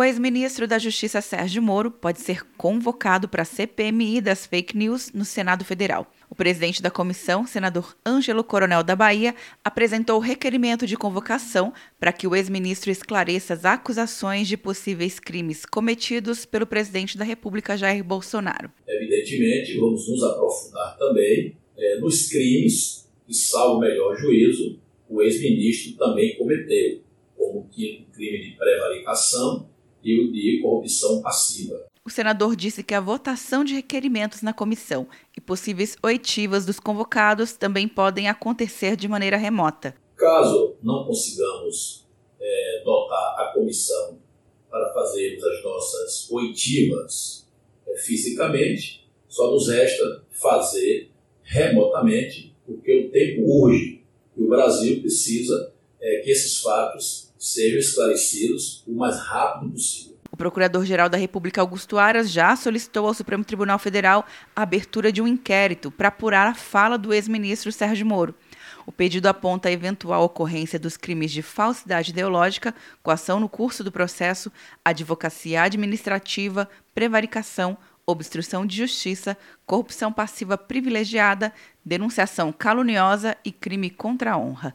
O ex-ministro da Justiça Sérgio Moro pode ser convocado para a CPMI das fake news no Senado Federal. O presidente da comissão, senador Ângelo Coronel da Bahia, apresentou o requerimento de convocação para que o ex-ministro esclareça as acusações de possíveis crimes cometidos pelo presidente da República, Jair Bolsonaro. Evidentemente, vamos nos aprofundar também é, nos crimes que, salvo melhor juízo, o ex-ministro também cometeu, como o crime de prevaricação e o de corrupção passiva. O senador disse que a votação de requerimentos na comissão e possíveis oitivas dos convocados também podem acontecer de maneira remota. Caso não consigamos é, dotar a comissão para fazermos as nossas oitivas é, fisicamente, só nos resta fazer remotamente, porque o tempo urge e o Brasil precisa é, que esses fatos sejam esclarecidos o mais rápido possível. O Procurador-Geral da República Augusto Aras já solicitou ao Supremo Tribunal Federal a abertura de um inquérito para apurar a fala do ex-ministro Sérgio Moro. O pedido aponta a eventual ocorrência dos crimes de falsidade ideológica, coação no curso do processo, advocacia administrativa, prevaricação, obstrução de justiça, corrupção passiva privilegiada, denunciação caluniosa e crime contra a honra.